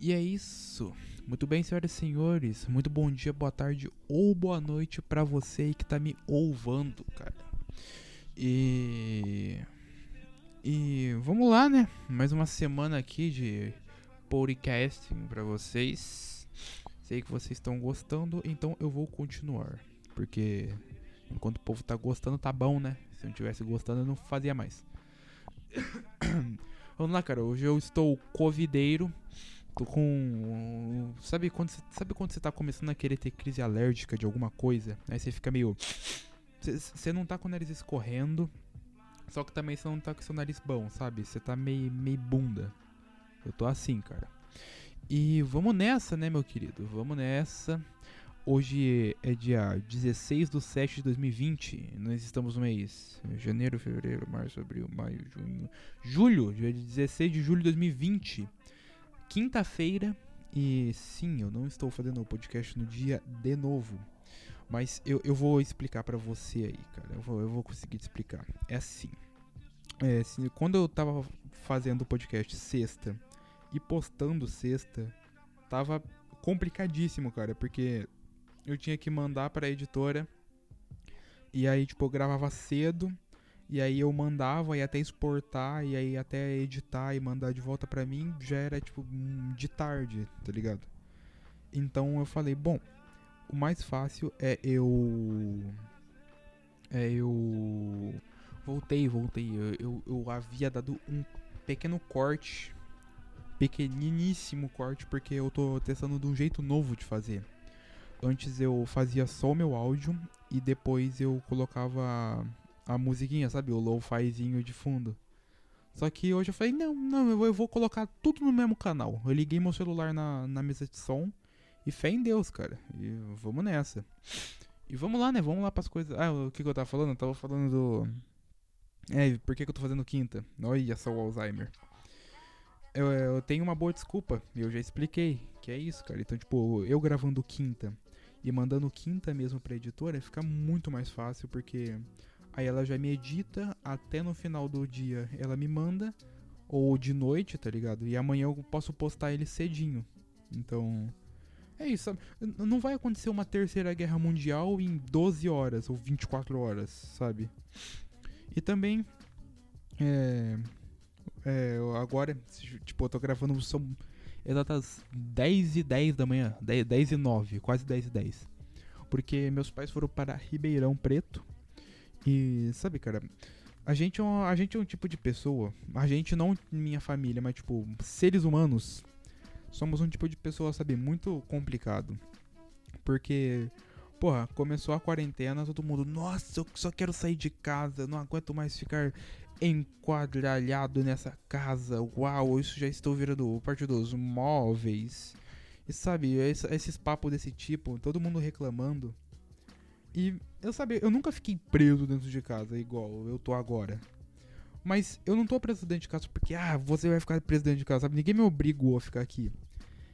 E é isso. Muito bem, senhoras e senhores. Muito bom dia, boa tarde ou boa noite para você que tá me ouvindo, cara. E. E vamos lá, né? Mais uma semana aqui de podcasting para vocês. Sei que vocês estão gostando, então eu vou continuar. Porque enquanto o povo tá gostando, tá bom, né? Se não tivesse gostando, eu não fazia mais. Vamos lá, cara. Hoje eu estou covideiro. Com. Sabe quando, sabe quando você tá começando a querer ter crise alérgica de alguma coisa? Aí você fica meio. Você não tá com o nariz escorrendo. Só que também você não tá com seu nariz bom, sabe? Você tá meio, meio bunda. Eu tô assim, cara. E vamos nessa, né, meu querido? Vamos nessa. Hoje é dia 16 de 7 de 2020. Nós estamos no mês janeiro, fevereiro, março, abril, maio, junho. Julho, dia 16 de julho de 2020 quinta-feira. E sim, eu não estou fazendo o podcast no dia de novo. Mas eu, eu vou explicar para você aí, cara. Eu vou, eu vou conseguir te explicar. É assim. É, assim, quando eu tava fazendo o podcast sexta e postando sexta, tava complicadíssimo, cara. Porque eu tinha que mandar pra editora. E aí, tipo, eu gravava cedo. E aí eu mandava e até exportar e aí até editar e mandar de volta pra mim já era tipo de tarde, tá ligado? Então eu falei, bom, o mais fácil é eu. É eu. Voltei, voltei. Eu, eu, eu havia dado um pequeno corte. Pequeniníssimo corte, porque eu tô testando de um jeito novo de fazer. Antes eu fazia só o meu áudio e depois eu colocava a musiquinha, sabe? O lo-fizinho de fundo. Só que hoje eu falei, não, não, eu vou colocar tudo no mesmo canal. Eu liguei meu celular na, na mesa de som e fé em Deus, cara. E vamos nessa. E vamos lá, né? Vamos lá pras coisas. Ah, o que, que eu tava falando? Eu tava falando do. É, por que, que eu tô fazendo quinta? Olha só o Alzheimer. Eu, eu tenho uma boa desculpa, eu já expliquei, que é isso, cara. Então, tipo, eu gravando quinta e mandando quinta mesmo pra editora, fica muito mais fácil, porque Aí ela já me edita até no final do dia ela me manda. Ou de noite, tá ligado? E amanhã eu posso postar ele cedinho. Então. É isso? Não vai acontecer uma terceira guerra mundial em 12 horas ou 24 horas, sabe? E também. É. É, agora, tipo, eu tô gravando. São exatas 10 e 10 da manhã. 10, 10 e 9, quase 10 e 10. Porque meus pais foram para Ribeirão Preto e, sabe, cara, a gente, é um, a gente é um tipo de pessoa, a gente não minha família, mas tipo, seres humanos, somos um tipo de pessoa, sabe, muito complicado. Porque, porra, começou a quarentena, todo mundo, nossa, eu só quero sair de casa, não aguento mais ficar enquadralhado nessa casa. Uau, isso já estou virando parte dos móveis. E sabe, esses papos desse tipo, todo mundo reclamando. E eu sabia, eu nunca fiquei preso dentro de casa igual eu tô agora. Mas eu não tô preso dentro de casa porque, ah, você vai ficar preso dentro de casa, sabe? Ninguém me obrigou a ficar aqui.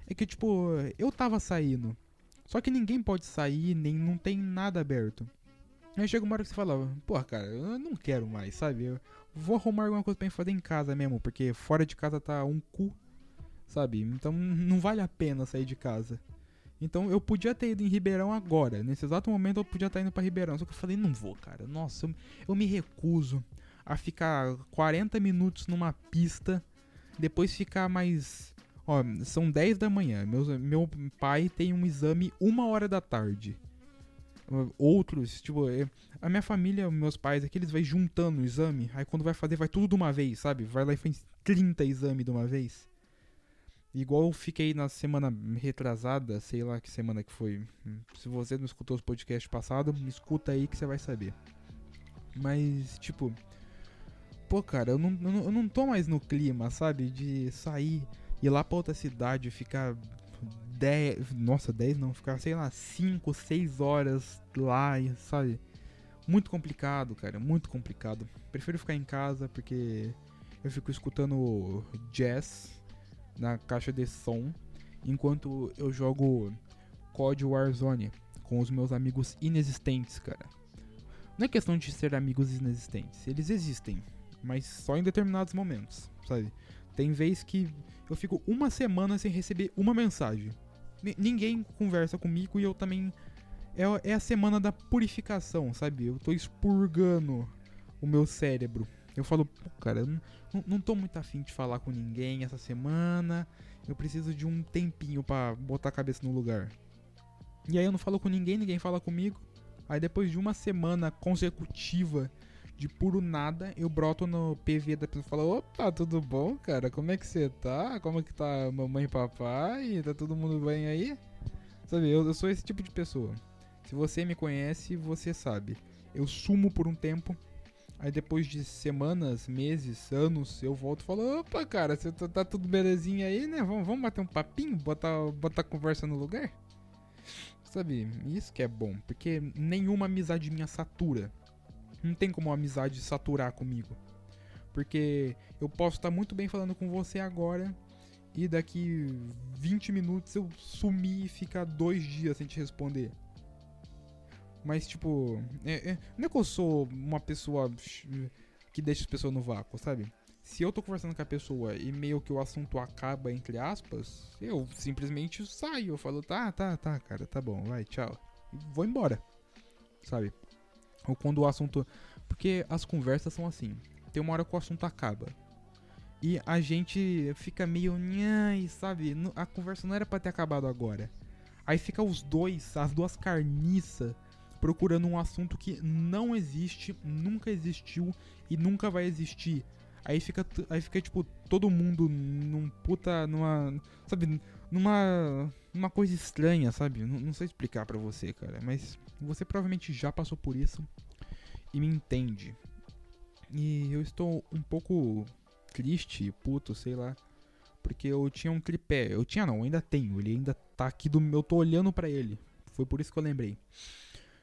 É que, tipo, eu tava saindo. Só que ninguém pode sair, nem não tem nada aberto. Aí chega uma hora que você fala, pô, cara, eu não quero mais, sabe? Eu vou arrumar alguma coisa pra fazer em casa mesmo, porque fora de casa tá um cu, sabe? Então não vale a pena sair de casa. Então eu podia ter ido em Ribeirão agora. Nesse exato momento eu podia estar indo para Ribeirão. Só que eu falei, não vou, cara. Nossa, eu, eu me recuso a ficar 40 minutos numa pista. Depois ficar mais. Ó, são 10 da manhã. Meu, meu pai tem um exame uma hora da tarde. Outros, tipo, é, a minha família, meus pais, aqui eles vai juntando o exame. Aí quando vai fazer, vai tudo de uma vez, sabe? Vai lá e faz 30 exames de uma vez. Igual eu fiquei na semana retrasada, sei lá que semana que foi. Se você não escutou os podcasts passados, me escuta aí que você vai saber. Mas, tipo. Pô, cara, eu não, eu não, eu não tô mais no clima, sabe? De sair, ir lá pra outra cidade, ficar 10. Nossa, 10 não, ficar, sei lá, 5, 6 horas lá, sabe? Muito complicado, cara, muito complicado. Prefiro ficar em casa porque eu fico escutando jazz na caixa de som enquanto eu jogo COD Warzone com os meus amigos inexistentes, cara. Não é questão de ser amigos inexistentes, eles existem, mas só em determinados momentos, sabe? Tem vez que eu fico uma semana sem receber uma mensagem. N ninguém conversa comigo e eu também. É, é a semana da purificação, sabe? Eu tô expurgando o meu cérebro. Eu falo, pô, cara, eu não, não tô muito afim de falar com ninguém essa semana. Eu preciso de um tempinho para botar a cabeça no lugar. E aí eu não falo com ninguém, ninguém fala comigo. Aí depois de uma semana consecutiva de puro nada, eu broto no PV da pessoa e falo, opa, tudo bom, cara? Como é que você tá? Como é que tá mamãe e papai? Tá todo mundo bem aí? Sabe, eu, eu sou esse tipo de pessoa. Se você me conhece, você sabe. Eu sumo por um tempo, aí depois de semanas, meses, anos, eu volto e falo, opa, cara, você tá, tá tudo belezinha aí, né? Vamos, vamos bater um papinho, botar, botar a conversa no lugar? Sabe, isso que é bom, porque nenhuma amizade minha satura. Não tem como uma amizade saturar comigo. Porque eu posso estar muito bem falando com você agora e daqui 20 minutos eu sumir e ficar dois dias sem te responder. Mas, tipo, é, é, não é que eu sou uma pessoa que deixa as pessoas no vácuo, sabe? Se eu tô conversando com a pessoa e meio que o assunto acaba, entre aspas, eu simplesmente saio. Eu falo, tá, tá, tá, cara, tá bom, vai, tchau. E vou embora, sabe? Ou quando o assunto. Porque as conversas são assim. Tem uma hora que o assunto acaba. E a gente fica meio. Sabe? A conversa não era para ter acabado agora. Aí fica os dois, as duas carniças, procurando um assunto que não existe, nunca existiu e nunca vai existir. Aí fica, aí fica tipo, todo mundo num puta. numa. Sabe? Numa. numa coisa estranha, sabe? Não, não sei explicar para você, cara. Mas você provavelmente já passou por isso e me entende. E eu estou um pouco triste, puto, sei lá. Porque eu tinha um tripé. Eu tinha não, ainda tenho. Ele ainda tá aqui do meu. Eu tô olhando para ele. Foi por isso que eu lembrei.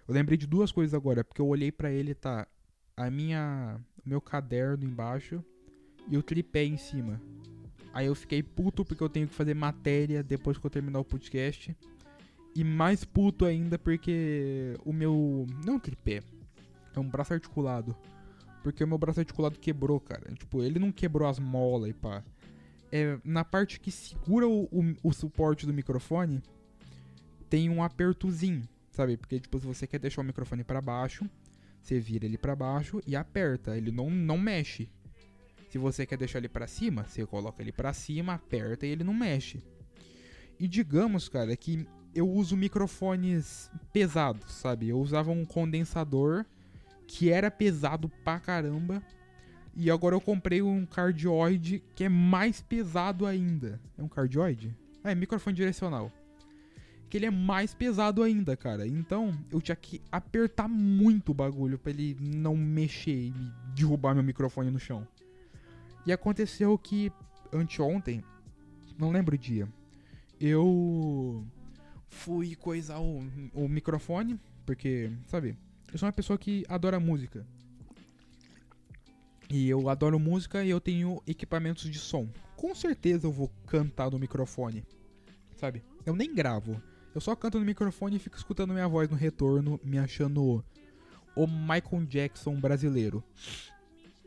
Eu lembrei de duas coisas agora, porque eu olhei para ele, tá a minha o meu caderno embaixo e o tripé em cima. Aí eu fiquei puto porque eu tenho que fazer matéria depois que eu terminar o podcast. E mais puto ainda porque o meu. Não tripé. É um braço articulado. Porque o meu braço articulado quebrou, cara. Tipo, ele não quebrou as molas e pá. É, na parte que segura o, o, o suporte do microfone, tem um apertozinho, sabe? Porque, tipo, se você quer deixar o microfone para baixo, você vira ele para baixo e aperta. Ele não, não mexe. Se você quer deixar ele para cima, você coloca ele para cima, aperta e ele não mexe. E digamos, cara, que eu uso microfones pesados, sabe? Eu usava um condensador que era pesado pra caramba. E agora eu comprei um cardioide que é mais pesado ainda. É um cardioide? É microfone direcional. Que ele é mais pesado ainda, cara. Então eu tinha que apertar muito o bagulho pra ele não mexer e derrubar meu microfone no chão. E aconteceu que anteontem, não lembro o dia, eu fui coisar o, o microfone, porque, sabe, eu sou uma pessoa que adora música. E eu adoro música e eu tenho equipamentos de som. Com certeza eu vou cantar no microfone, sabe? Eu nem gravo. Eu só canto no microfone e fico escutando minha voz no retorno, me achando o Michael Jackson brasileiro.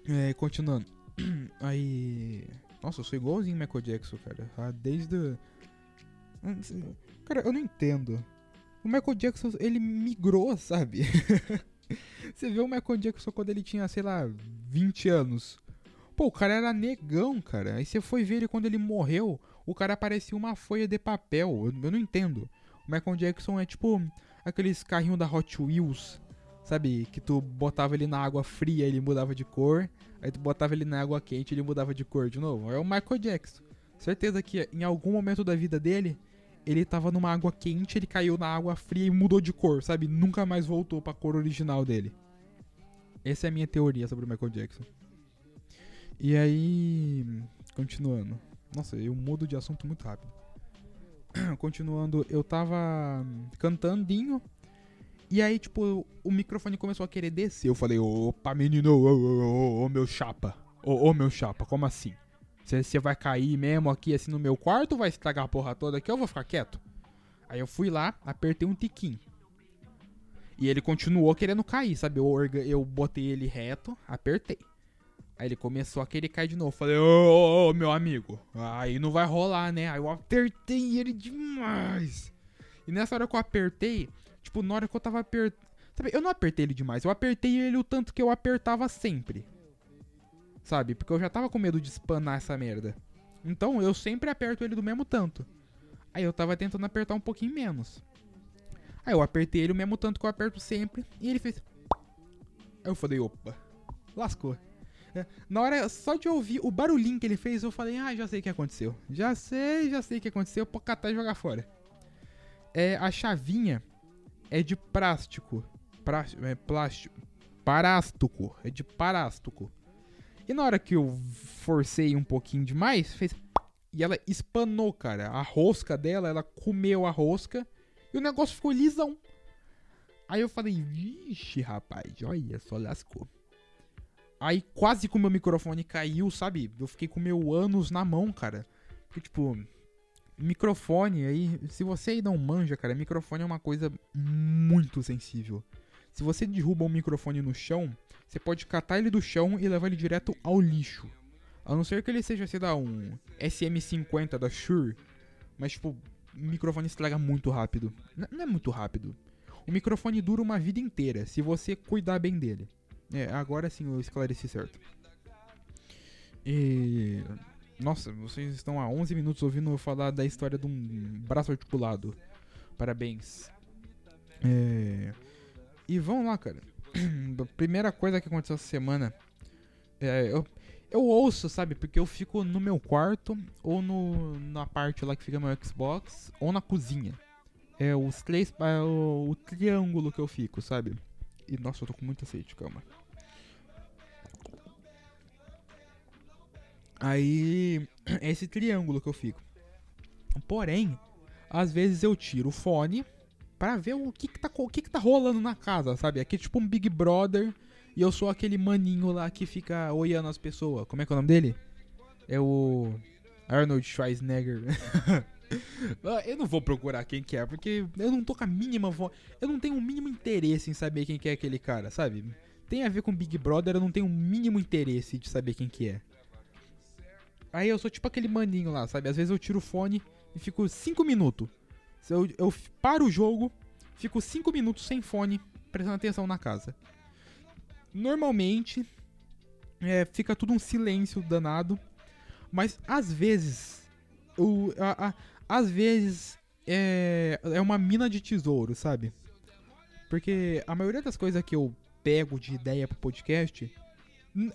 É, continuando. Aí. Nossa, eu sou igualzinho Michael Jackson, cara. Ah, desde. Cara, eu não entendo. O Michael Jackson, ele migrou, sabe? Você vê o Michael Jackson quando ele tinha, sei lá, 20 anos. Pô, o cara era negão, cara. Aí você foi ver ele quando ele morreu, o cara parecia uma folha de papel. Eu, eu não entendo. O Michael Jackson é tipo aqueles carrinhos da Hot Wheels, sabe? Que tu botava ele na água fria, ele mudava de cor. Aí tu botava ele na água quente, ele mudava de cor de novo. É o Michael Jackson. Certeza que em algum momento da vida dele, ele tava numa água quente, ele caiu na água fria e mudou de cor, sabe? Nunca mais voltou pra cor original dele. Essa é a minha teoria sobre o Michael Jackson. E aí. Continuando. Nossa, eu mudo de assunto muito rápido. Continuando, eu tava cantandinho. E aí, tipo, o microfone começou a querer descer. Eu falei, opa, menino, ô, ô, ô, ô meu chapa. Ô, ô, meu chapa, como assim? Você vai cair mesmo aqui assim no meu quarto vai estragar a porra toda aqui? Eu vou ficar quieto. Aí eu fui lá, apertei um tiquinho. E ele continuou querendo cair, sabe? Eu, eu botei ele reto, apertei. Aí ele começou a querer cair de novo. Falei, ô, ô, meu amigo, aí não vai rolar, né? Aí eu apertei ele demais. E nessa hora que eu apertei, tipo, na hora que eu tava apertando. Sabe, eu não apertei ele demais, eu apertei ele o tanto que eu apertava sempre. Sabe? Porque eu já tava com medo de espanar essa merda. Então eu sempre aperto ele do mesmo tanto. Aí eu tava tentando apertar um pouquinho menos. Aí eu apertei ele o mesmo tanto que eu aperto sempre. E ele fez. Aí eu falei, opa, lascou. É, na hora só de ouvir o barulhinho que ele fez, eu falei, ah, já sei o que aconteceu. Já sei, já sei o que aconteceu, pode catar e jogar fora. É, a chavinha é de plástico. Pra, é plástico. Parástico. É de parástico. E na hora que eu forcei um pouquinho demais, fez. E ela espanou, cara. A rosca dela, ela comeu a rosca. E o negócio ficou lisão. Aí eu falei, vixe, rapaz, olha só, lascou. Aí quase que o meu microfone caiu, sabe? Eu fiquei com meu ânus na mão, cara. Porque, tipo, microfone aí, se você aí não manja, cara, microfone é uma coisa muito sensível. Se você derruba um microfone no chão, você pode catar ele do chão e levar ele direto ao lixo. A não ser que ele seja, sei lá, um SM50 da Shure. Mas, tipo, o microfone estraga muito rápido. N não é muito rápido. O microfone dura uma vida inteira, se você cuidar bem dele. É, agora sim eu esclareci certo. E. Nossa, vocês estão há 11 minutos ouvindo eu falar da história de um braço articulado. Parabéns. É. E vamos lá, cara. Primeira coisa que aconteceu essa semana. É, eu, eu ouço, sabe? Porque eu fico no meu quarto, ou no, na parte lá que fica meu Xbox, ou na cozinha. É os três. É o, o triângulo que eu fico, sabe? E nossa, eu tô com muita sede, calma. Aí. É esse triângulo que eu fico. Porém, às vezes eu tiro o fone para ver o que que, tá, o que que tá rolando na casa, sabe? Aqui é tipo um Big Brother e eu sou aquele maninho lá que fica olhando as pessoas. Como é que é o nome dele? É o Arnold Schwarzenegger. Ah, eu não vou procurar quem que é, porque eu não tô com a mínima vo... Eu não tenho o mínimo interesse em saber quem que é aquele cara, sabe? Tem a ver com Big Brother, eu não tenho o mínimo interesse de saber quem que é. Aí eu sou tipo aquele maninho lá, sabe? Às vezes eu tiro o fone e fico 5 minutos. Eu, eu paro o jogo, fico 5 minutos sem fone, prestando atenção na casa. Normalmente, é, fica tudo um silêncio danado. Mas às vezes, o, a, a, às vezes é, é uma mina de tesouro, sabe? Porque a maioria das coisas que eu pego de ideia pro podcast,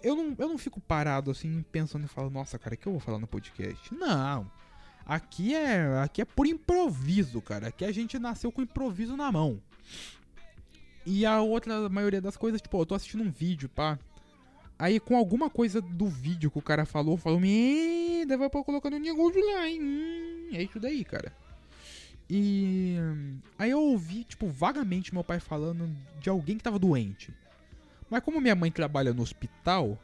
eu não, eu não fico parado assim pensando e falo, nossa, cara, o que eu vou falar no podcast? Não. Aqui é, aqui é por improviso, cara. Aqui a gente nasceu com improviso na mão. E a outra maioria das coisas, tipo, eu tô assistindo um vídeo, pá. Aí com alguma coisa do vídeo que o cara falou, falou, me deve pra colocando um negócio lá, hein? Hum, é isso daí, cara. E aí eu ouvi, tipo, vagamente meu pai falando de alguém que tava doente. Mas como minha mãe trabalha no hospital,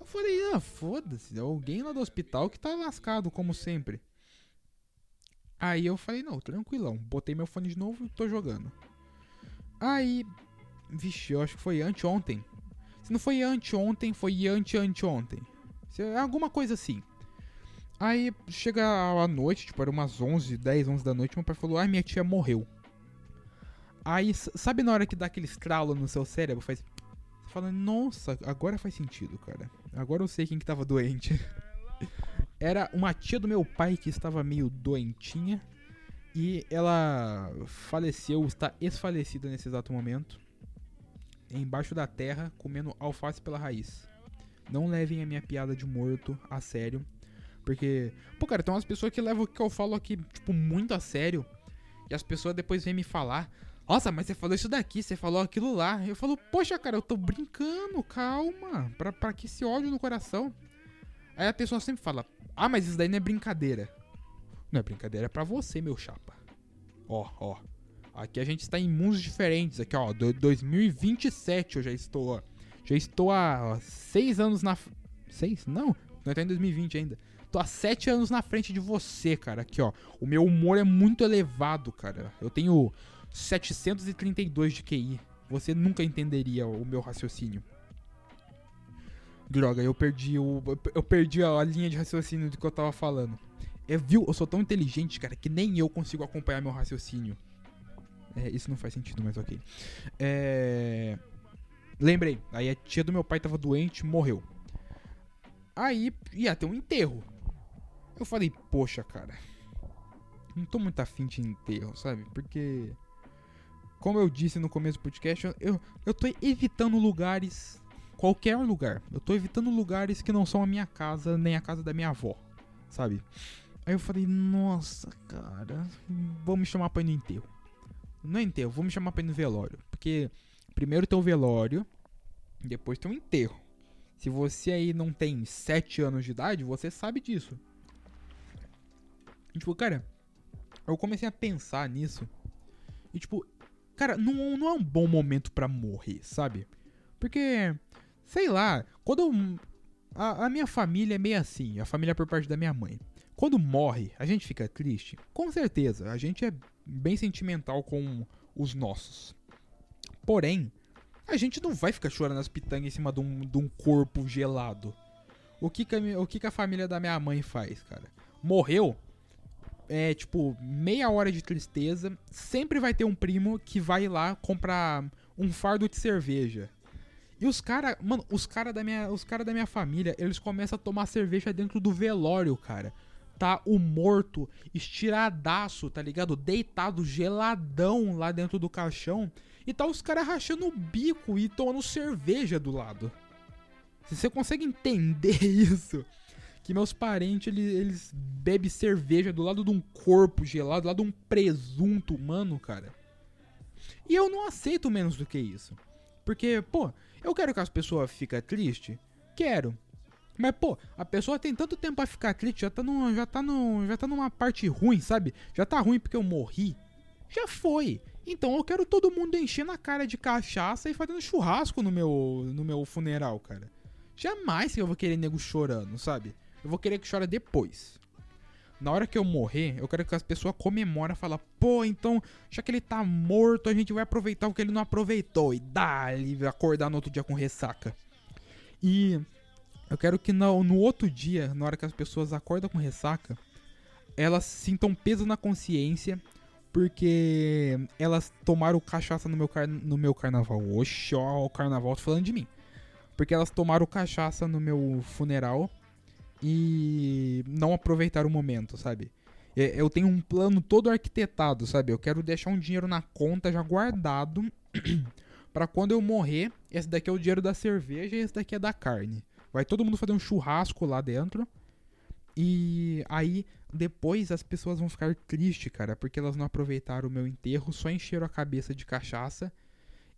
eu falei, ah, foda-se, alguém lá do hospital que tá lascado, como sempre. Aí eu falei, não, tranquilão. Botei meu fone de novo e tô jogando. Aí, vixe, eu acho que foi anteontem. Se não foi anteontem, foi ante-anteontem. Alguma coisa assim. Aí chega a noite, tipo, era umas 11, 10, 11 da noite, meu pai falou: "Ah, minha tia morreu". Aí, sabe na hora que dá aquele estralo no seu cérebro, faz falando, nossa, agora faz sentido, cara. Agora eu sei quem que tava doente. Era uma tia do meu pai que estava meio doentinha. E ela faleceu, está esfalecida nesse exato momento. Embaixo da terra, comendo alface pela raiz. Não levem a minha piada de morto a sério. Porque, pô, cara, tem umas pessoas que levam o que eu falo aqui, tipo, muito a sério. E as pessoas depois vêm me falar: nossa, mas você falou isso daqui, você falou aquilo lá. Eu falo, poxa, cara, eu tô brincando, calma. Pra, pra que esse ódio no coração? Aí a pessoa sempre fala, ah, mas isso daí não é brincadeira. Não é brincadeira, é pra você, meu chapa. Ó, ó. Aqui a gente está em mundos diferentes. Aqui, ó, 2027 eu já estou, ó. Já estou há ó, seis anos na. Seis? Não, não tá em 2020 ainda. Tô há sete anos na frente de você, cara. Aqui, ó. O meu humor é muito elevado, cara. Eu tenho 732 de QI. Você nunca entenderia o meu raciocínio. Droga, eu perdi o. Eu perdi a linha de raciocínio do que eu tava falando. É, viu? Eu sou tão inteligente, cara, que nem eu consigo acompanhar meu raciocínio. É, isso não faz sentido, mas ok. É. Lembrei, aí a tia do meu pai tava doente, morreu. Aí ia ter um enterro. Eu falei, poxa, cara. Não tô muito afim de enterro, sabe? Porque. Como eu disse no começo do podcast, eu, eu tô evitando lugares. Qualquer lugar. Eu tô evitando lugares que não são a minha casa, nem a casa da minha avó. Sabe? Aí eu falei, nossa, cara. Vou me chamar pra ir no enterro. Não é enterro, vou me chamar pra ir no velório. Porque primeiro tem o velório, depois tem o enterro. Se você aí não tem 7 anos de idade, você sabe disso. Tipo, cara, eu comecei a pensar nisso. E tipo, cara, não, não é um bom momento para morrer, sabe? Porque, sei lá, quando eu, a, a minha família é meio assim, a família por parte da minha mãe. Quando morre, a gente fica triste? Com certeza, a gente é bem sentimental com os nossos. Porém, a gente não vai ficar chorando as pitangas em cima de um, de um corpo gelado. O que que, a, o que que a família da minha mãe faz, cara? Morreu? É tipo, meia hora de tristeza. Sempre vai ter um primo que vai lá comprar um fardo de cerveja. E os caras, mano, os caras da minha, os cara da minha família, eles começam a tomar cerveja dentro do velório, cara tá o morto estiradaço, tá ligado? Deitado geladão lá dentro do caixão. E tá os caras rachando o bico e tomando cerveja do lado. Você consegue entender isso, que meus parentes eles, eles bebem cerveja do lado de um corpo gelado, do lado de um presunto humano, cara. E eu não aceito menos do que isso. Porque, pô, eu quero que as pessoas fiquem tristes? Quero. Mas, pô, a pessoa tem tanto tempo pra ficar triste, já tá, no, já, tá no, já tá numa parte ruim, sabe? Já tá ruim porque eu morri. Já foi. Então eu quero todo mundo enchendo a cara de cachaça e fazendo churrasco no meu, no meu funeral, cara. Jamais que eu vou querer nego chorando, sabe? Eu vou querer que chora depois. Na hora que eu morrer, eu quero que as pessoas comemorem e falem, pô, então, já que ele tá morto, a gente vai aproveitar o que ele não aproveitou. E dá, ele acordar no outro dia com ressaca. E eu quero que no, no outro dia, na hora que as pessoas acordam com ressaca, elas sintam peso na consciência porque elas tomaram cachaça no meu, car no meu carnaval. Oxe, ó, o carnaval falando de mim. Porque elas tomaram cachaça no meu funeral e não aproveitaram o momento, sabe? Eu tenho um plano todo arquitetado, sabe? Eu quero deixar um dinheiro na conta já guardado para quando eu morrer, esse daqui é o dinheiro da cerveja e esse daqui é da carne. Vai todo mundo fazer um churrasco lá dentro. E aí, depois as pessoas vão ficar tristes, cara, porque elas não aproveitaram o meu enterro, só encheram a cabeça de cachaça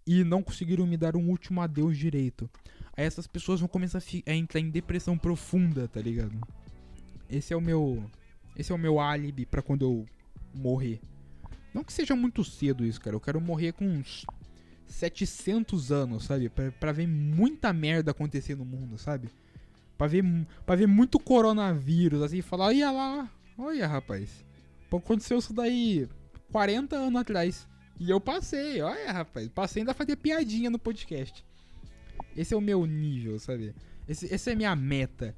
e não conseguiram me dar um último adeus direito. Aí essas pessoas vão começar a, a entrar em depressão profunda, tá ligado? Esse é o meu. Esse é o meu álibi para quando eu morrer. Não que seja muito cedo isso, cara. Eu quero morrer com uns 700 anos, sabe? Pra, pra ver muita merda acontecer no mundo, sabe? Pra ver, pra ver muito coronavírus, assim, falar, olha lá, olha rapaz. Aconteceu isso daí 40 anos atrás. E eu passei, olha rapaz. Passei ainda fazer piadinha no podcast. Esse é o meu nível, sabe? Esse, essa é a minha meta.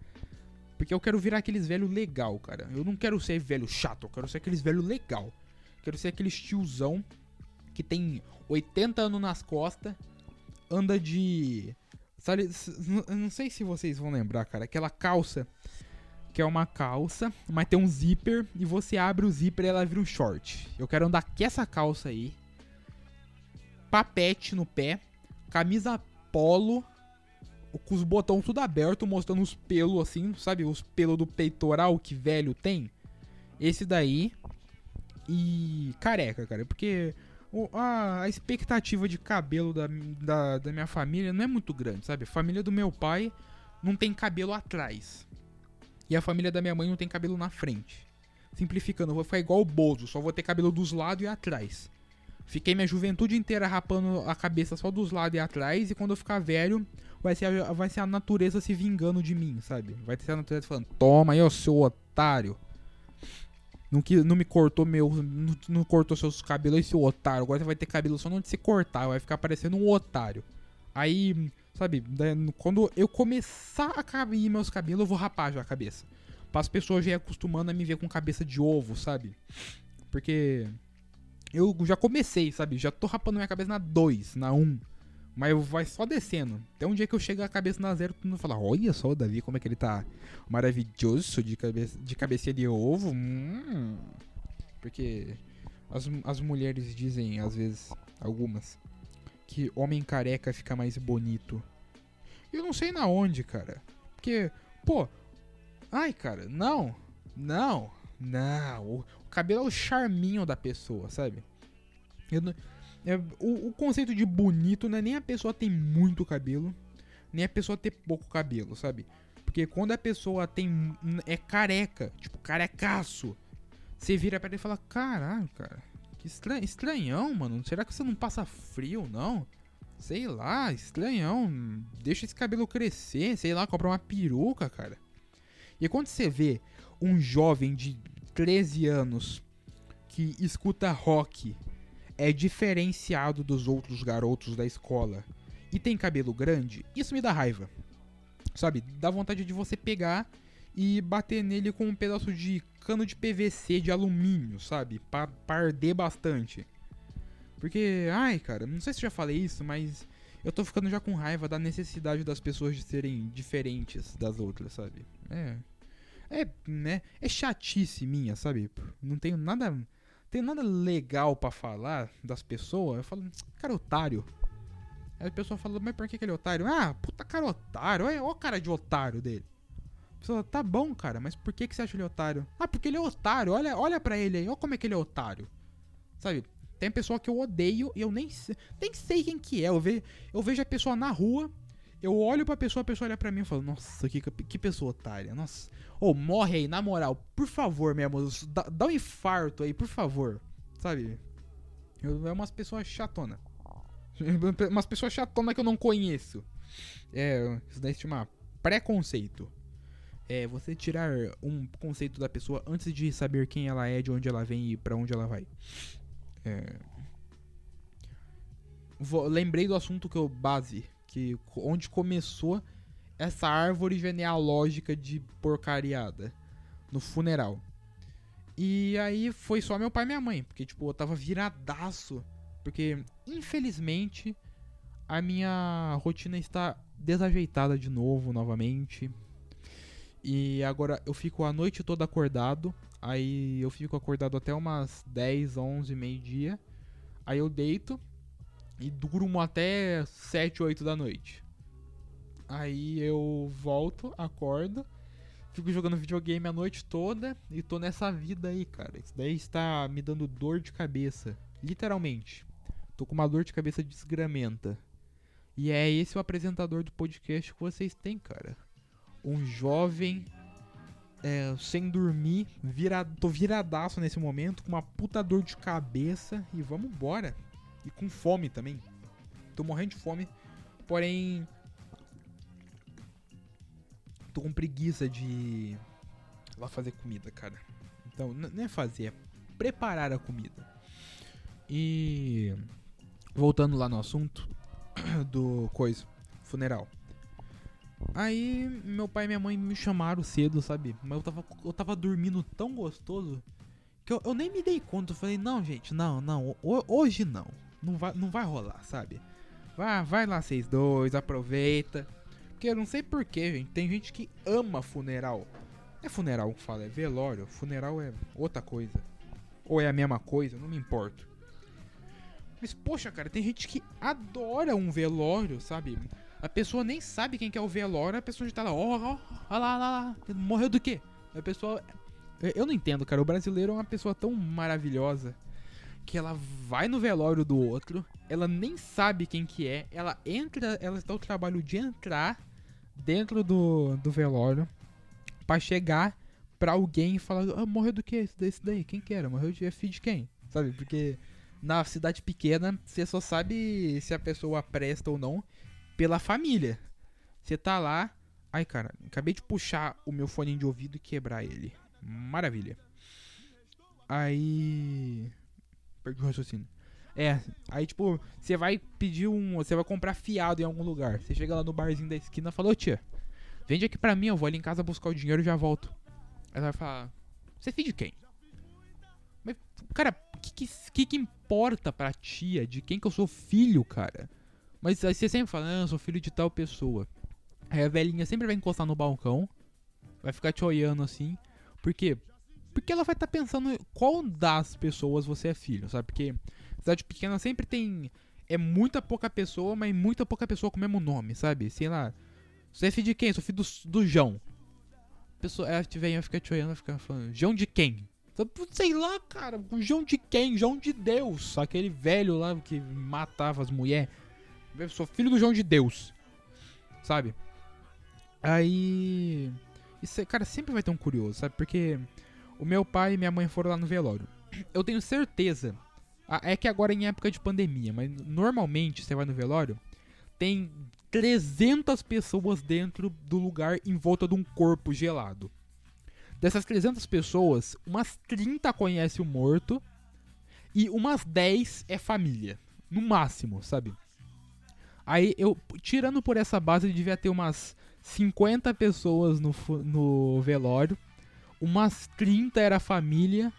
Porque eu quero virar aqueles velho legal, cara. Eu não quero ser velho chato, eu quero ser aqueles velho legal. Quero ser aquele tiozão que tem 80 anos nas costas, anda de. Sabe, não sei se vocês vão lembrar, cara. Aquela calça que é uma calça, mas tem um zíper e você abre o zíper e ela vira um short. Eu quero andar com essa calça aí, papete no pé, camisa polo, com os botões tudo aberto, mostrando os pelos assim, sabe? Os pelos do peitoral que velho tem. Esse daí. E careca, cara. Porque a, expectativa de cabelo da, da, da, minha família não é muito grande, sabe? A família do meu pai não tem cabelo atrás. E a família da minha mãe não tem cabelo na frente. Simplificando, eu vou ficar igual o Bozo, só vou ter cabelo dos lados e atrás. Fiquei minha juventude inteira rapando a cabeça só dos lados e atrás, e quando eu ficar velho, vai ser a, vai ser a natureza se vingando de mim, sabe? Vai ser a natureza falando: Toma aí, ô seu otário. Não, que, não me cortou meu. Não, não cortou seus cabelos, esse otário. Agora você vai ter cabelo só onde você cortar. Vai ficar parecendo um otário. Aí, sabe, quando eu começar a cair meus cabelos, eu vou rapar já a cabeça. Para as pessoas já ir acostumando a me ver com cabeça de ovo, sabe? Porque eu já comecei, sabe? Já tô rapando minha cabeça na 2, na 1. Um, mas vai só descendo. Até um dia que eu chego a cabeça na 0, todo mundo fala: Olha só o Davi, como é que ele tá maravilhoso de, cabeça, de cabeça de ovo. Hum. Porque as, as mulheres dizem, às vezes, algumas, que homem careca fica mais bonito. Eu não sei na onde, cara. Porque, pô, ai, cara, não, não, não. O, cabelo é o charminho da pessoa, sabe? Eu, é, o, o conceito de bonito não é nem a pessoa ter muito cabelo, nem a pessoa ter pouco cabelo, sabe? Porque quando a pessoa tem. é careca, tipo, carecaço, você vira pra ele e fala: caralho, cara Estranho, estranhão, mano. Será que você não passa frio, não? Sei lá, estranhão. Deixa esse cabelo crescer, sei lá, compra uma peruca, cara. E quando você vê um jovem de 13 anos que escuta rock, é diferenciado dos outros garotos da escola e tem cabelo grande, isso me dá raiva. Sabe? Dá vontade de você pegar e bater nele com um pedaço de cano de PVC de alumínio, sabe? Pra, arder bastante. Porque, ai, cara, não sei se já falei isso, mas eu tô ficando já com raiva da necessidade das pessoas de serem diferentes das outras, sabe? É. É, né? É chatice minha, sabe? Não tenho nada. Tenho nada legal para falar das pessoas. Eu falo, cara, otário. Aí a pessoa fala, mas por que, que ele é otário? Ah, puta cara otário. Olha, o cara de otário dele. Pessoa, tá bom, cara, mas por que, que você acha ele otário? Ah, porque ele é otário, olha, olha pra ele aí, olha como é que ele é otário. Sabe? Tem pessoa que eu odeio e eu nem, nem sei quem que é. Eu, ve, eu vejo a pessoa na rua, eu olho pra pessoa, a pessoa olha pra mim e fala, nossa, que, que pessoa otária, nossa. Ô, oh, morre aí, na moral, por favor, meu amor, dá, dá um infarto aí, por favor. Sabe? Eu, é umas pessoas chatona. Umas pessoas chatona que eu não conheço. É, isso daí se chama preconceito é você tirar um conceito da pessoa antes de saber quem ela é, de onde ela vem e para onde ela vai. É... Vou, lembrei do assunto que eu base, que onde começou essa árvore genealógica de porcariada no funeral. E aí foi só meu pai e minha mãe, porque tipo, eu tava viradaço, porque infelizmente a minha rotina está desajeitada de novo, novamente. E agora eu fico a noite toda acordado. Aí eu fico acordado até umas 10, 11, meio-dia. Aí eu deito e durmo até 7, 8 da noite. Aí eu volto, acordo, fico jogando videogame a noite toda e tô nessa vida aí, cara. Isso daí está me dando dor de cabeça. Literalmente. Tô com uma dor de cabeça desgramenta. E é esse o apresentador do podcast que vocês têm, cara um jovem é, sem dormir, virado, tô viradaço nesse momento, com uma puta dor de cabeça e vamos embora. E com fome também. Tô morrendo de fome, porém tô com preguiça de lá fazer comida, cara. Então, não é fazer, é preparar a comida. E voltando lá no assunto do coisa, funeral. Aí meu pai e minha mãe me chamaram cedo, sabe? Mas eu tava, eu tava dormindo tão gostoso que eu, eu nem me dei conta. Eu falei, não, gente, não, não, hoje não. Não vai, não vai rolar, sabe? Vai, vai lá vocês dois, aproveita. Porque eu não sei porquê, gente. Tem gente que ama funeral. É funeral que fala, é velório. Funeral é outra coisa. Ou é a mesma coisa, não me importo. Mas, poxa, cara, tem gente que adora um velório, sabe? A pessoa nem sabe quem que é o velório, a pessoa já tá lá, ó, ó, ó lá, lá, lá, morreu do quê? A pessoa. Eu não entendo, cara. O brasileiro é uma pessoa tão maravilhosa que ela vai no velório do outro, ela nem sabe quem que é, ela entra, ela está o trabalho de entrar dentro do, do velório para chegar pra alguém e falar, ah, morreu do que esse, desse daí? Quem que era? Morreu de é filho de quem? Sabe? Porque na cidade pequena você só sabe se a pessoa presta ou não pela família. Você tá lá. Ai, cara, acabei de puxar o meu fone de ouvido e quebrar ele. Maravilha. Aí. Perdi o raciocínio. É, aí tipo, você vai pedir um. Você vai comprar fiado em algum lugar. Você chega lá no barzinho da esquina e fala, ô tia, vende aqui pra mim, eu vou ali em casa buscar o dinheiro e já volto. Ela vai falar, você filho de quem? Mas, cara, o que, que, que importa pra tia de quem que eu sou filho, cara? Mas aí você sempre fala, ah, eu sou filho de tal pessoa. Aí a velhinha sempre vai encostar no balcão, vai ficar te olhando assim. Por quê? Porque ela vai estar tá pensando qual das pessoas você é filho, sabe? Porque cidade pequena sempre tem. É muita pouca pessoa, mas muita pouca pessoa com o mesmo nome, sabe? Sei lá. Você é filho de quem? Sou filho do, do João. A pessoa, ela vem, ficar te olhando, ficar falando, João de quem? Sei lá, cara, João de quem? João de Deus. Aquele velho lá que matava as mulheres. Eu sou filho do João de Deus. Sabe? Aí. Isso, cara, sempre vai ter um curioso, sabe? Porque o meu pai e minha mãe foram lá no velório. Eu tenho certeza. É que agora é em época de pandemia, mas normalmente você vai no velório, tem 300 pessoas dentro do lugar em volta de um corpo gelado. Dessas 300 pessoas, umas 30 conhecem o morto e umas 10 é família. No máximo, sabe? Aí eu, tirando por essa base, devia ter umas 50 pessoas no, no velório. Umas 30 era família.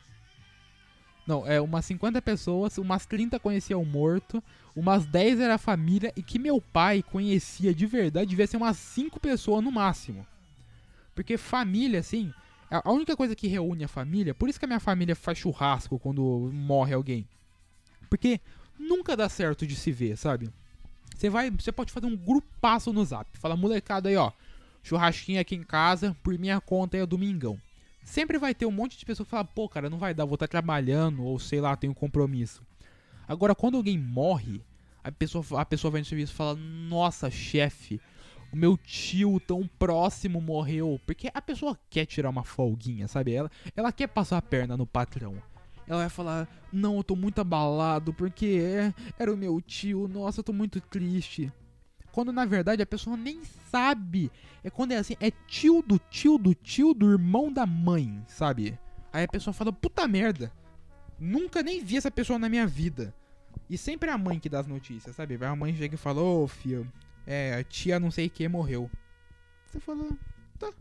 Não, é umas 50 pessoas, umas 30 conheciam o morto, umas 10 era família e que meu pai conhecia de verdade devia ser umas 5 pessoas no máximo. Porque família, assim, é a única coisa que reúne a família, por isso que a minha família faz churrasco quando morre alguém. Porque nunca dá certo de se ver, sabe? Você vai, você pode fazer um grupaço no Zap. Fala, molecada aí, ó. Churrasquinho aqui em casa, por minha conta é domingão. Sempre vai ter um monte de pessoa que fala, pô, cara, não vai dar, vou estar trabalhando, ou sei lá, tenho compromisso. Agora, quando alguém morre, a pessoa, a pessoa vai no serviço e fala, nossa, chefe, o meu tio tão próximo morreu. Porque a pessoa quer tirar uma folguinha, sabe? Ela, ela quer passar a perna no patrão ela vai falar: Não, eu tô muito abalado porque é, era o meu tio, nossa, eu tô muito triste. Quando na verdade a pessoa nem sabe. É quando é assim: é tio do tio do tio do irmão da mãe, sabe? Aí a pessoa fala: Puta merda, nunca nem vi essa pessoa na minha vida. E sempre é a mãe que dá as notícias, sabe? A mãe chega e fala: Ô oh, filho, é, a tia não sei que morreu. Você fala: Tá.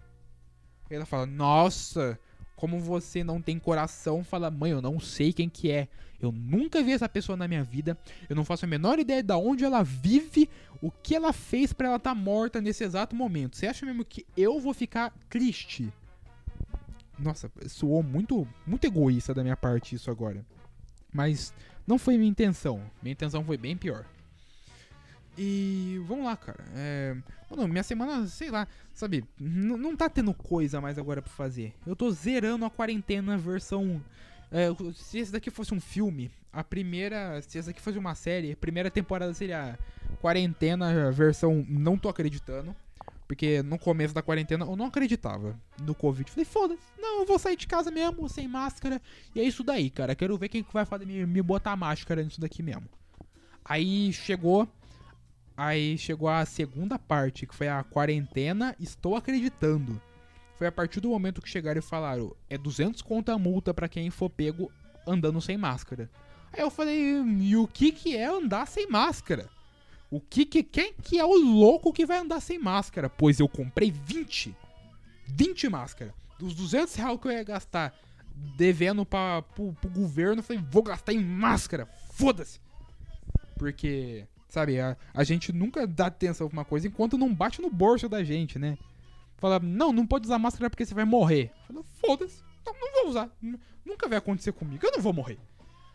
Ela fala: Nossa, como você não tem coração, fala, mãe, eu não sei quem que é. Eu nunca vi essa pessoa na minha vida. Eu não faço a menor ideia de onde ela vive, o que ela fez para ela estar tá morta nesse exato momento. Você acha mesmo que eu vou ficar triste? Nossa, soou muito, muito egoísta da minha parte isso agora. Mas não foi minha intenção. Minha intenção foi bem pior. E vamos lá, cara. É, mano, minha semana, sei lá, sabe, não tá tendo coisa mais agora pra fazer. Eu tô zerando a quarentena versão. É, se esse daqui fosse um filme, a primeira. Se esse daqui fosse uma série, a primeira temporada seria quarentena versão não tô acreditando. Porque no começo da quarentena eu não acreditava no Covid. Falei, foda-se, não, eu vou sair de casa mesmo, sem máscara. E é isso daí, cara. Quero ver quem vai fazer me, me botar máscara nisso daqui mesmo. Aí chegou Aí chegou a segunda parte, que foi a quarentena, estou acreditando. Foi a partir do momento que chegaram e falaram: é 200 conto a multa para quem for pego andando sem máscara. Aí eu falei: e o que que é andar sem máscara? O que que quem que é o louco que vai andar sem máscara? Pois eu comprei 20. 20 máscaras. Dos 200 reais que eu ia gastar devendo para pro, pro governo, eu falei: vou gastar em máscara. Foda-se. Porque Sabe, a, a gente nunca dá atenção pra uma coisa enquanto não bate no bolso da gente, né? Fala, não, não pode usar máscara porque você vai morrer. Fala, foda-se, não, não vou usar. Nunca vai acontecer comigo, eu não vou morrer.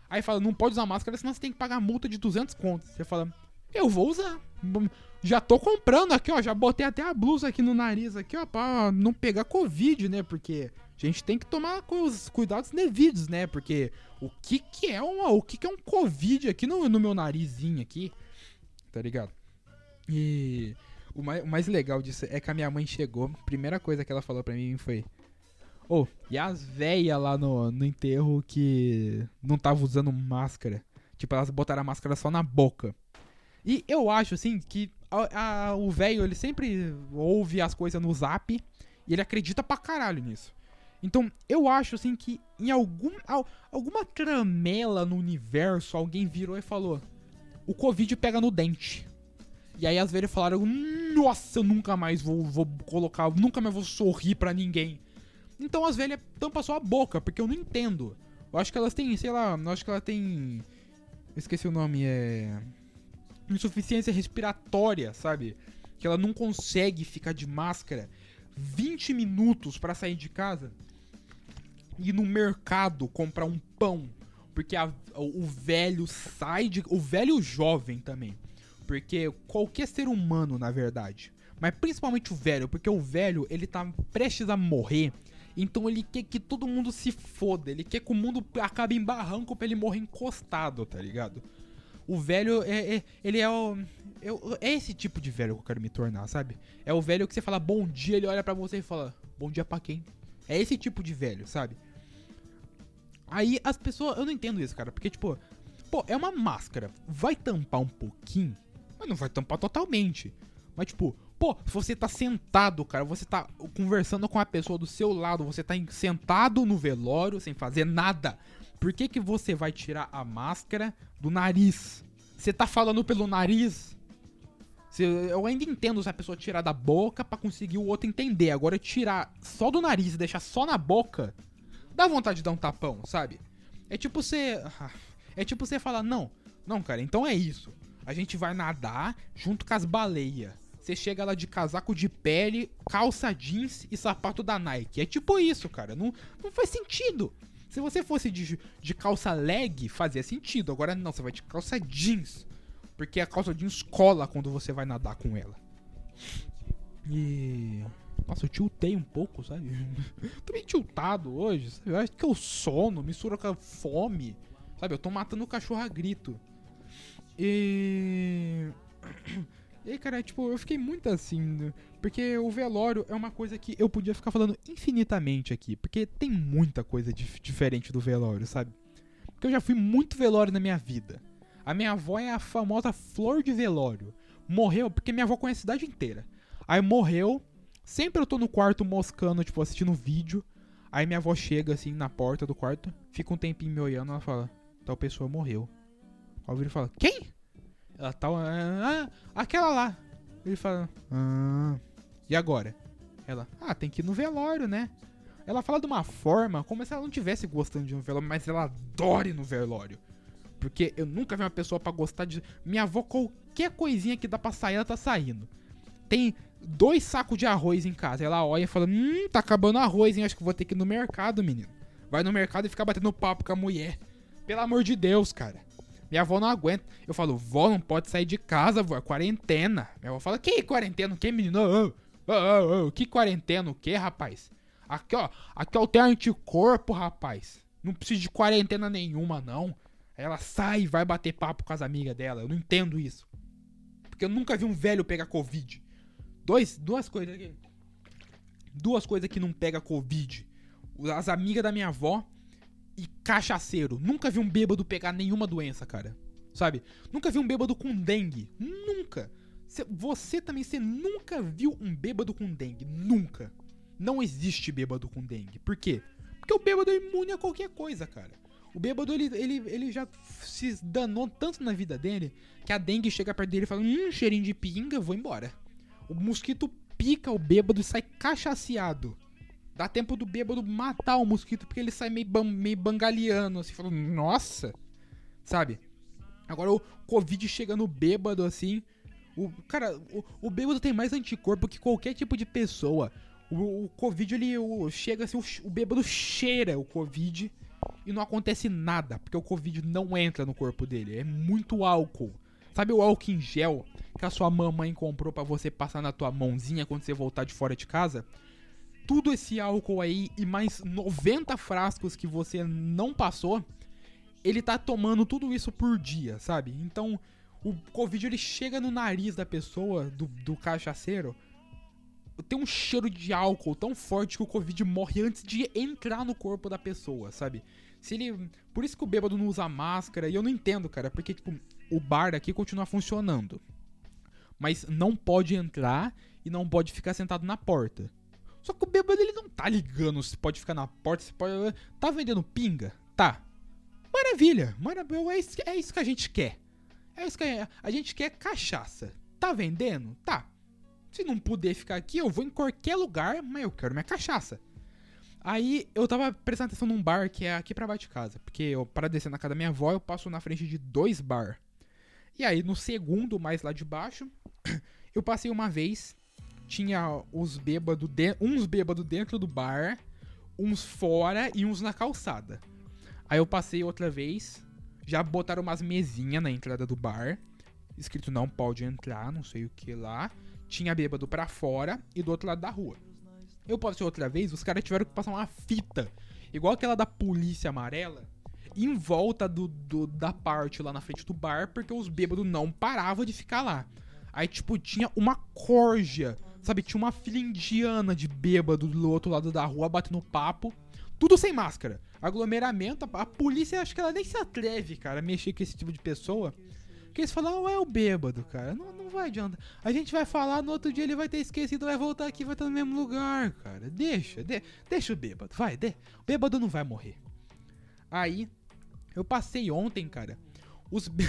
Aí fala, não pode usar máscara, senão você tem que pagar multa de 200 contos. Você fala, eu vou usar. Já tô comprando aqui, ó. Já botei até a blusa aqui no nariz, aqui, ó, pra não pegar Covid, né? Porque a gente tem que tomar os cuidados devidos, né? Porque o que que é uma, o que que é um Covid aqui no, no meu narizinho aqui? Tá ligado? E o mais, o mais legal disso é que a minha mãe chegou, primeira coisa que ela falou pra mim foi: Ô, oh, e as véias lá no, no enterro que não tava usando máscara? Tipo, elas botaram a máscara só na boca. E eu acho, assim, que a, a, o velho, ele sempre ouve as coisas no zap e ele acredita pra caralho nisso. Então, eu acho assim que em algum, alguma tramela no universo, alguém virou e falou: o Covid pega no dente. E aí as velhas falaram: Nossa, eu nunca mais vou, vou colocar, nunca mais vou sorrir para ninguém. Então as velhas tampam só a boca, porque eu não entendo. Eu acho que elas têm, sei lá, eu acho que ela tem. Esqueci o nome, é. Insuficiência respiratória, sabe? Que ela não consegue ficar de máscara 20 minutos para sair de casa ir no mercado comprar um pão. Porque a, o velho sai de. O velho jovem também. Porque qualquer ser humano, na verdade. Mas principalmente o velho, porque o velho, ele tá prestes a morrer. Então ele quer que todo mundo se foda. Ele quer que o mundo acabe em barranco pra ele morrer encostado, tá ligado? O velho é. é ele é o. É, é esse tipo de velho que eu quero me tornar, sabe? É o velho que você fala bom dia, ele olha para você e fala, bom dia pra quem? É esse tipo de velho, sabe? Aí as pessoas. Eu não entendo isso, cara. Porque, tipo, pô, é uma máscara. Vai tampar um pouquinho, mas não vai tampar totalmente. Mas, tipo, pô, você tá sentado, cara. Você tá conversando com a pessoa do seu lado. Você tá sentado no velório sem fazer nada. Por que, que você vai tirar a máscara do nariz? Você tá falando pelo nariz? eu ainda entendo se a pessoa tirar da boca para conseguir o outro entender. Agora, tirar só do nariz e deixar só na boca dá vontade de dar um tapão, sabe? É tipo você. É tipo você falar, não, não, cara, então é isso. A gente vai nadar junto com as baleias. Você chega lá de casaco de pele, calça jeans e sapato da Nike. É tipo isso, cara. Não, não faz sentido. Se você fosse de, de calça leg, fazia sentido. Agora não, você vai de calça jeans. Porque a calça jeans cola quando você vai nadar com ela. E. Nossa, eu tiltei um pouco, sabe? tô meio tiltado hoje, sabe? Eu acho que eu sono, mistura com a fome. Sabe? Eu tô matando o cachorro a grito. E. E aí, cara, tipo, eu fiquei muito assim. Né? Porque o velório é uma coisa que eu podia ficar falando infinitamente aqui. Porque tem muita coisa dif diferente do velório, sabe? Porque eu já fui muito velório na minha vida. A minha avó é a famosa flor de velório. Morreu porque minha avó conhece a cidade inteira. Aí morreu, Sempre eu tô no quarto moscando, tipo, assistindo vídeo. Aí minha avó chega assim na porta do quarto, fica um tempinho me olhando, ela fala: Tal pessoa morreu. Aí ele fala: Quem? Ela tá. Ah, aquela lá. Ele fala: Ah. E agora? Ela: Ah, tem que ir no velório, né? Ela fala de uma forma como se ela não tivesse gostando de um velório, mas ela adore no velório. Porque eu nunca vi uma pessoa para gostar de. Minha avó, qualquer coisinha que dá pra sair, ela tá saindo. Tem dois sacos de arroz em casa. Ela olha e fala: Hum, tá acabando arroz, hein? Acho que vou ter que ir no mercado, menino. Vai no mercado e fica batendo papo com a mulher. Pelo amor de Deus, cara. Minha avó não aguenta. Eu falo, vó, não pode sair de casa, vó. É quarentena. Minha avó fala, que quarentena? O que, menino? Oh, oh, oh. Que quarentena? O que, rapaz? Aqui, ó. Aqui, ó, tem anticorpo, rapaz. Não precisa de quarentena nenhuma, não. Ela sai e vai bater papo com as amigas dela. Eu não entendo isso. Porque eu nunca vi um velho pegar Covid. Dois, duas coisas aqui. Duas coisas que não pega Covid. As amigas da minha avó e cachaceiro. Nunca vi um bêbado pegar nenhuma doença, cara. Sabe? Nunca vi um bêbado com dengue. Nunca. Você também, você nunca viu um bêbado com dengue. Nunca. Não existe bêbado com dengue. Por quê? Porque o bêbado é imune a qualquer coisa, cara. O bêbado, ele, ele, ele já se danou tanto na vida dele que a dengue chega perto dele e fala: Hum, cheirinho de pinga, vou embora. O mosquito pica o bêbado e sai cachaceado. Dá tempo do bêbado matar o mosquito porque ele sai meio, meio bangaleando, assim, falando, nossa, sabe? Agora o Covid chega no bêbado, assim. O, cara, o, o bêbado tem mais anticorpo que qualquer tipo de pessoa. O, o Covid, ele o, chega assim, o, o bêbado cheira o Covid e não acontece nada, porque o Covid não entra no corpo dele. É muito álcool. Sabe o álcool em gel que a sua mamãe comprou para você passar na tua mãozinha quando você voltar de fora de casa? Tudo esse álcool aí e mais 90 frascos que você não passou, ele tá tomando tudo isso por dia, sabe? Então, o Covid ele chega no nariz da pessoa, do, do cachaceiro, tem um cheiro de álcool tão forte que o Covid morre antes de entrar no corpo da pessoa, sabe? Se ele. Por isso que o bêbado não usa máscara, e eu não entendo, cara, porque, tipo, o bar aqui continua funcionando. Mas não pode entrar e não pode ficar sentado na porta. Só que o bêbado ele não tá ligando se pode ficar na porta, se pode. Tá vendendo pinga? Tá. Maravilha, maravilha. É isso, é isso que a gente quer. É isso que a, a gente quer cachaça. Tá vendendo? Tá. Se não puder ficar aqui, eu vou em qualquer lugar, mas eu quero minha cachaça. Aí eu tava prestando atenção num bar que é aqui pra baixo de casa. Porque eu, para descer na casa da minha avó, eu passo na frente de dois bar. E aí no segundo, mais lá de baixo, eu passei uma vez. Tinha os de, uns bêbados dentro do bar, uns fora e uns na calçada. Aí eu passei outra vez, já botaram umas mesinhas na entrada do bar, escrito não pode entrar, não sei o que lá. Tinha bêbado pra fora e do outro lado da rua. Eu passei outra vez, os caras tiveram que passar uma fita, igual aquela da polícia amarela, em volta do, do, da parte lá na frente do bar, porque os bêbados não paravam de ficar lá. Aí, tipo, tinha uma corja, sabe? Tinha uma filha indiana de bêbado do outro lado da rua batendo papo. Tudo sem máscara. Aglomeramento, a, a polícia, acho que ela nem se atreve, cara, a mexer com esse tipo de pessoa. Porque eles falam, ah, é o bêbado, cara. Não, não vai adiantar. A gente vai falar, no outro dia ele vai ter esquecido, vai voltar aqui, vai estar no mesmo lugar, cara. Deixa, de, deixa o bêbado, vai, de, o bêbado não vai morrer. Aí, eu passei ontem, cara, os.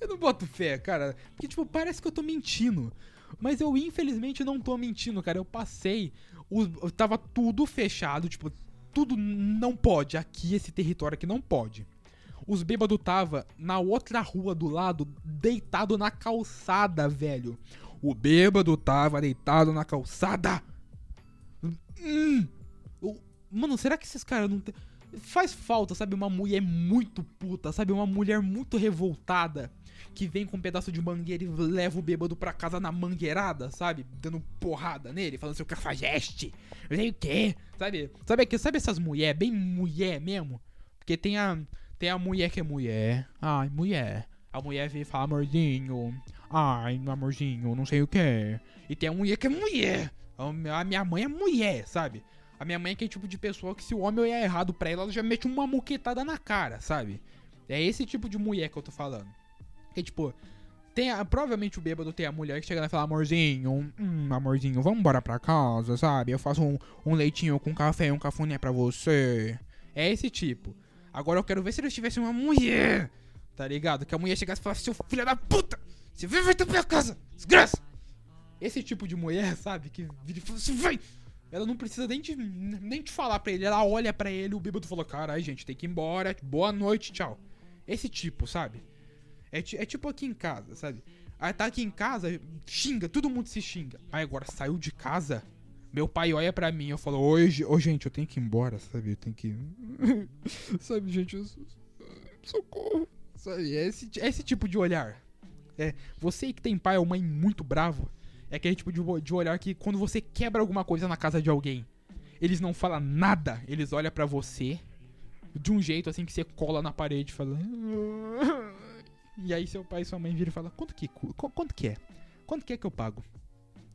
Eu não boto fé, cara. Porque, tipo, parece que eu tô mentindo. Mas eu, infelizmente, não tô mentindo, cara. Eu passei. O, tava tudo fechado, tipo, tudo não pode. Aqui, esse território aqui não pode. Os bêbados tava na outra rua do lado, deitado na calçada, velho. O bêbado tava deitado na calçada. Hum. Mano, será que esses caras não tem... Faz falta, sabe, uma mulher muito puta, sabe, uma mulher muito revoltada que vem com um pedaço de mangueira e leva o bêbado pra casa na mangueirada, sabe? Dando porrada nele, falando seu cafajeste, não sei o quê, sabe? Sabe, sabe essas mulher, bem mulher mesmo? Porque tem a, tem a mulher que é mulher, ai, mulher. A mulher vem e fala, amorzinho, ai, amorzinho, não sei o que. E tem a mulher que é mulher. A minha mãe é mulher, sabe? A minha mãe é aquele tipo de pessoa que se o homem olhar errado pra ela, ela já mete uma muquetada na cara, sabe? É esse tipo de mulher que eu tô falando. Que tipo, tem a, provavelmente o bêbado tem a mulher que chega lá e fala, amorzinho, hum, amorzinho, vamos embora pra casa, sabe? Eu faço um, um leitinho com café um cafuné pra você. É esse tipo. Agora eu quero ver se eles tivessem uma mulher, tá ligado? Que a mulher chegasse e falasse, seu filho da puta, você vem, pra casa, desgraça. Esse tipo de mulher, sabe? Que vira e fala assim, vai. Ela não precisa nem te, nem te falar pra ele. Ela olha pra ele, o bêbado fala, caralho, gente, tem que ir embora. Boa noite, tchau. Esse tipo, sabe? É, é tipo aqui em casa, sabe? Aí tá aqui em casa, xinga, todo mundo se xinga. Aí agora saiu de casa, meu pai olha pra mim eu falo, hoje, oh, gente, eu tenho que ir embora, sabe? Eu tenho que. sabe, gente, eu... socorro. Sabe? É esse, é esse tipo de olhar. É, você que tem pai ou mãe muito bravo, é aquele tipo de, de olhar que quando você quebra alguma coisa na casa de alguém, eles não falam nada, eles olham para você de um jeito assim que você cola na parede falando. E aí seu pai e sua mãe viram e falam, quanto que, quanto que é? Quanto que é que eu pago?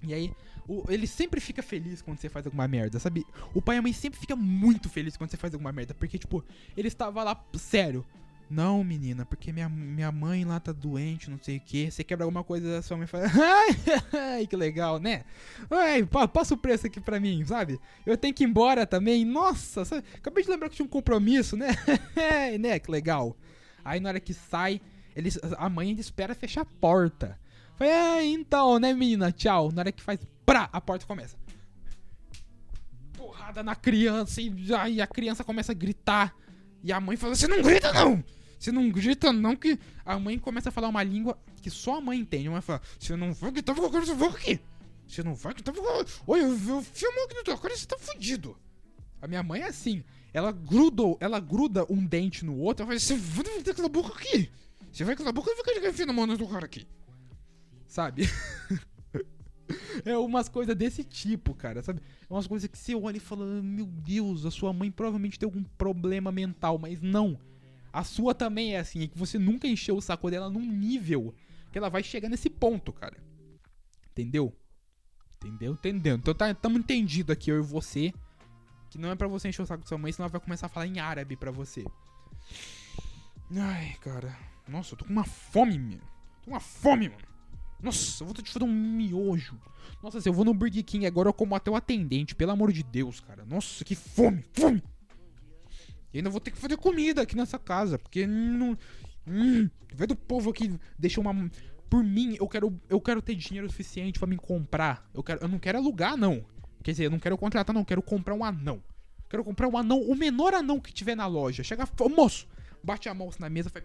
E aí, o, ele sempre fica feliz quando você faz alguma merda, sabe? O pai e a mãe sempre fica muito feliz quando você faz alguma merda, porque, tipo, ele estava lá, sério. Não, menina, porque minha, minha mãe lá tá doente, não sei o que. Você quebra alguma coisa, sua mãe fala, ai, que legal, né? Ai, passa o preço aqui pra mim, sabe? Eu tenho que ir embora também. Nossa, sabe? acabei de lembrar que tinha um compromisso, né? né? Que legal. Aí na hora que sai, eles, a mãe ainda espera fechar a porta. Foi, ah, então, né, menina? Tchau. Na hora que faz, pra, a porta começa. Porrada na criança e aí a criança começa a gritar. E a mãe fala: Você não grita, não! Você não grita, não, que a mãe começa a falar uma língua que só a mãe entende. A mãe fala: Você não vai gritar, eu quero vou aqui. Você não vai gritar, Olha, eu, eu filmo aqui no teu cara, você tá fudido. A minha mãe é assim. Ela grudou, ela gruda um dente no outro. Ela fala: Você vai ter aquela boca aqui. Você vai calar a boca e fica enfiando a mão no cara aqui. Sabe? é umas coisas desse tipo, cara, sabe? É umas coisas que você olha e fala: Meu Deus, a sua mãe provavelmente tem algum problema mental, mas não. A sua também é assim, é que você nunca encheu o saco dela num nível que ela vai chegar nesse ponto, cara. Entendeu? Entendeu? Entendeu? Então tá, tamo entendido aqui, eu e você. Que não é para você encher o saco da sua mãe, senão ela vai começar a falar em árabe para você. Ai, cara. Nossa, eu tô com uma fome, meu. Tô com uma fome, mano. Nossa, eu vou te fazer um miojo. Nossa, se eu vou no Burger King agora eu como até o atendente, pelo amor de Deus, cara. Nossa, que fome, fome. E ainda vou ter que fazer comida aqui nessa casa, porque não. Hum, vai do povo aqui deixa uma. Por mim, eu quero, eu quero ter dinheiro suficiente para me comprar. Eu, quero, eu não quero alugar, não. Quer dizer, eu não quero contratar, não. Eu quero comprar um anão. Quero comprar um anão, o menor anão que tiver na loja. Chega, ô moço, bate a mão na mesa, faz.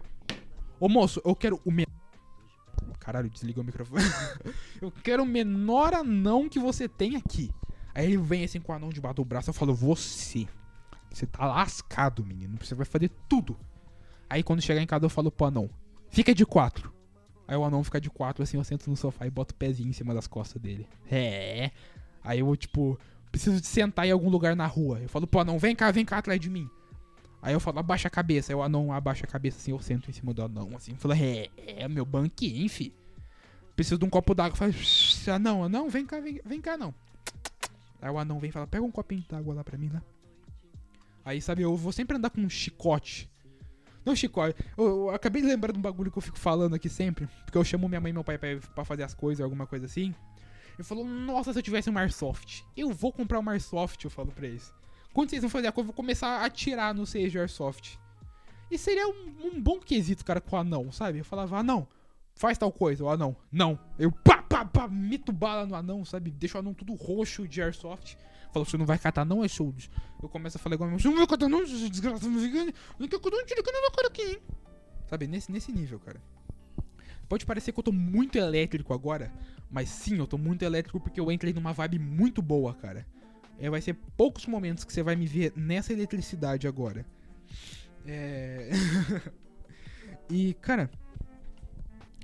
Ô moço, eu quero o menor. Caralho, desligou o microfone. eu quero o menor anão que você tem aqui. Aí ele vem assim com o anão debaixo do braço. Eu falo, você. Você tá lascado, menino. Você vai fazer tudo. Aí quando chegar em casa eu falo pro anão, fica de quatro. Aí o anão fica de quatro, assim, eu sento no sofá e boto o pezinho em cima das costas dele. É. Aí eu, tipo, preciso de sentar em algum lugar na rua. Eu falo pro anão, vem cá, vem cá atrás de mim. Aí eu falo, abaixa a cabeça. Aí o anão abaixa a cabeça assim, eu sento em cima do anão, assim. Falo, é, é meu banquinho, fi. Preciso de um copo d'água. Fala, anão, anão, vem cá, vem, vem cá, não. Aí o anão vem e fala, pega um copinho d'água lá pra mim, né? Aí, sabe, eu vou sempre andar com um chicote. Não, chicote. Eu, eu, acabei de lembrar de um bagulho que eu fico falando aqui sempre. Porque eu chamo minha mãe e meu pai pra fazer as coisas, alguma coisa assim. Ele falou, nossa, se eu tivesse um Airsoft. Eu vou comprar um Airsoft, eu falo pra eles. Quando vocês vão fazer a coisa, eu vou começar a atirar no de Airsoft. E seria um, um, bom quesito, cara, com o anão, sabe? Eu falava, anão, faz tal coisa. O anão, não. Eu pá, pá, pá, meto bala no anão, sabe? Deixo o anão tudo roxo de Airsoft. Falou, você não vai catar não, é show. Eu começo a falar igual, você não vai catar não, desgraçado, não quer que eu dou um tiro na cara aqui, hein? Sabe, nesse, nesse nível, cara. Pode parecer que eu tô muito elétrico agora, mas sim, eu tô muito elétrico porque eu entrei numa vibe muito boa, cara. É, vai ser poucos momentos que você vai me ver nessa eletricidade agora. É... e, cara,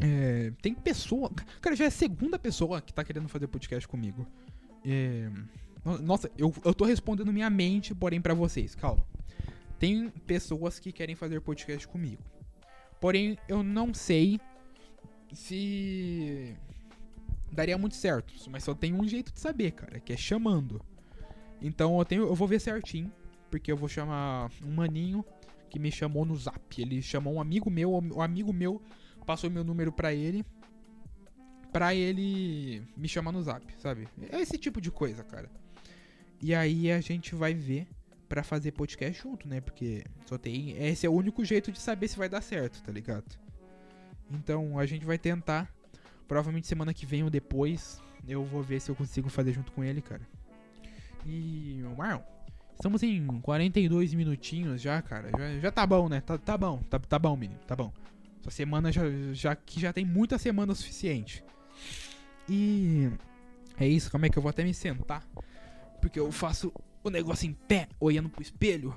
é... tem pessoa. Cara, já é a segunda pessoa que tá querendo fazer podcast comigo. É... Nossa, eu, eu tô respondendo minha mente, porém para vocês, calma. Tem pessoas que querem fazer podcast comigo. Porém, eu não sei se daria muito certo. Mas só tem um jeito de saber, cara, que é chamando. Então eu tenho, eu vou ver certinho, porque eu vou chamar um maninho que me chamou no Zap. Ele chamou um amigo meu, o um amigo meu passou meu número para ele, para ele me chamar no Zap, sabe? É esse tipo de coisa, cara. E aí a gente vai ver para fazer podcast junto, né? Porque só tem. Esse é o único jeito de saber se vai dar certo, tá ligado? Então a gente vai tentar. Provavelmente semana que vem ou depois eu vou ver se eu consigo fazer junto com ele, cara. E. Uau! Estamos em 42 minutinhos já, cara. Já, já tá bom, né? Tá, tá bom, tá, tá bom, menino, tá bom. Essa semana já, já que já tem muita semana o suficiente. E. É isso, como é que eu vou até me sentar porque eu faço o negócio em pé, olhando pro espelho.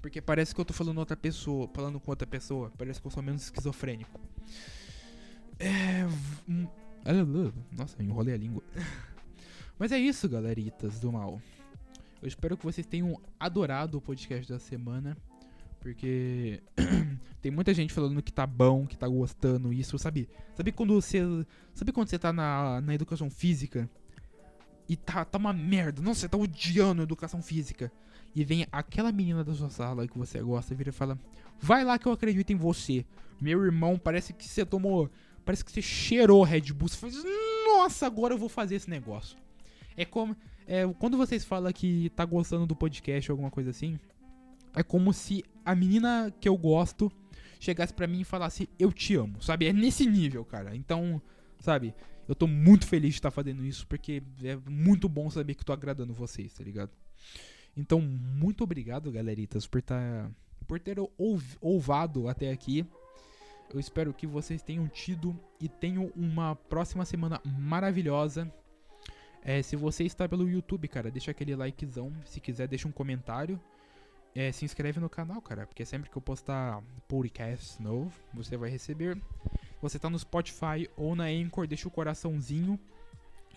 Porque parece que eu tô falando outra pessoa, falando com outra pessoa. Parece que eu sou menos esquizofrênico. É. Nossa, enrolei a língua. Mas é isso, galeritas do mal. Eu espero que vocês tenham adorado o podcast da semana. Porque tem muita gente falando que tá bom, que tá gostando isso, sabe? Sabe quando você. Sabe quando você tá na, na educação física e tá, tá uma merda. Nossa, você tá odiando educação física. E vem aquela menina da sua sala que você gosta, vira e fala: Vai lá que eu acredito em você. Meu irmão, parece que você tomou. Parece que você cheirou Red Bull. Você faz, Nossa, agora eu vou fazer esse negócio. É como. É, quando vocês falam que tá gostando do podcast ou alguma coisa assim, é como se a menina que eu gosto chegasse para mim e falasse: Eu te amo, sabe? É nesse nível, cara. Então, sabe? Eu tô muito feliz de estar fazendo isso, porque é muito bom saber que tô agradando vocês, tá ligado? Então, muito obrigado, galeritas, por, tá, por ter ouv, ouvado até aqui. Eu espero que vocês tenham tido e tenham uma próxima semana maravilhosa. É, se você está pelo YouTube, cara, deixa aquele likezão. Se quiser, deixa um comentário. É, se inscreve no canal, cara, porque sempre que eu postar podcast novo, você vai receber você tá no Spotify ou na Anchor, deixa o coraçãozinho.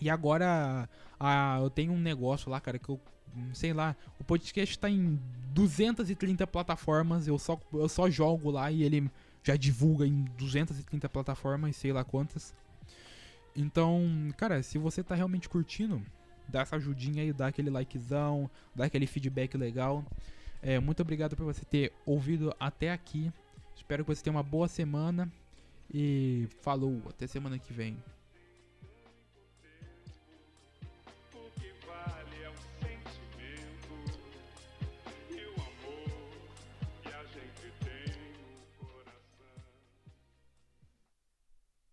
E agora ah, eu tenho um negócio lá, cara, que eu sei lá, o podcast tá em 230 plataformas, eu só, eu só jogo lá e ele já divulga em 230 plataformas, sei lá quantas. Então, cara, se você tá realmente curtindo, dá essa ajudinha aí, dá aquele likezão, dá aquele feedback legal. É, muito obrigado por você ter ouvido até aqui. Espero que você tenha uma boa semana e falou, até semana que vem.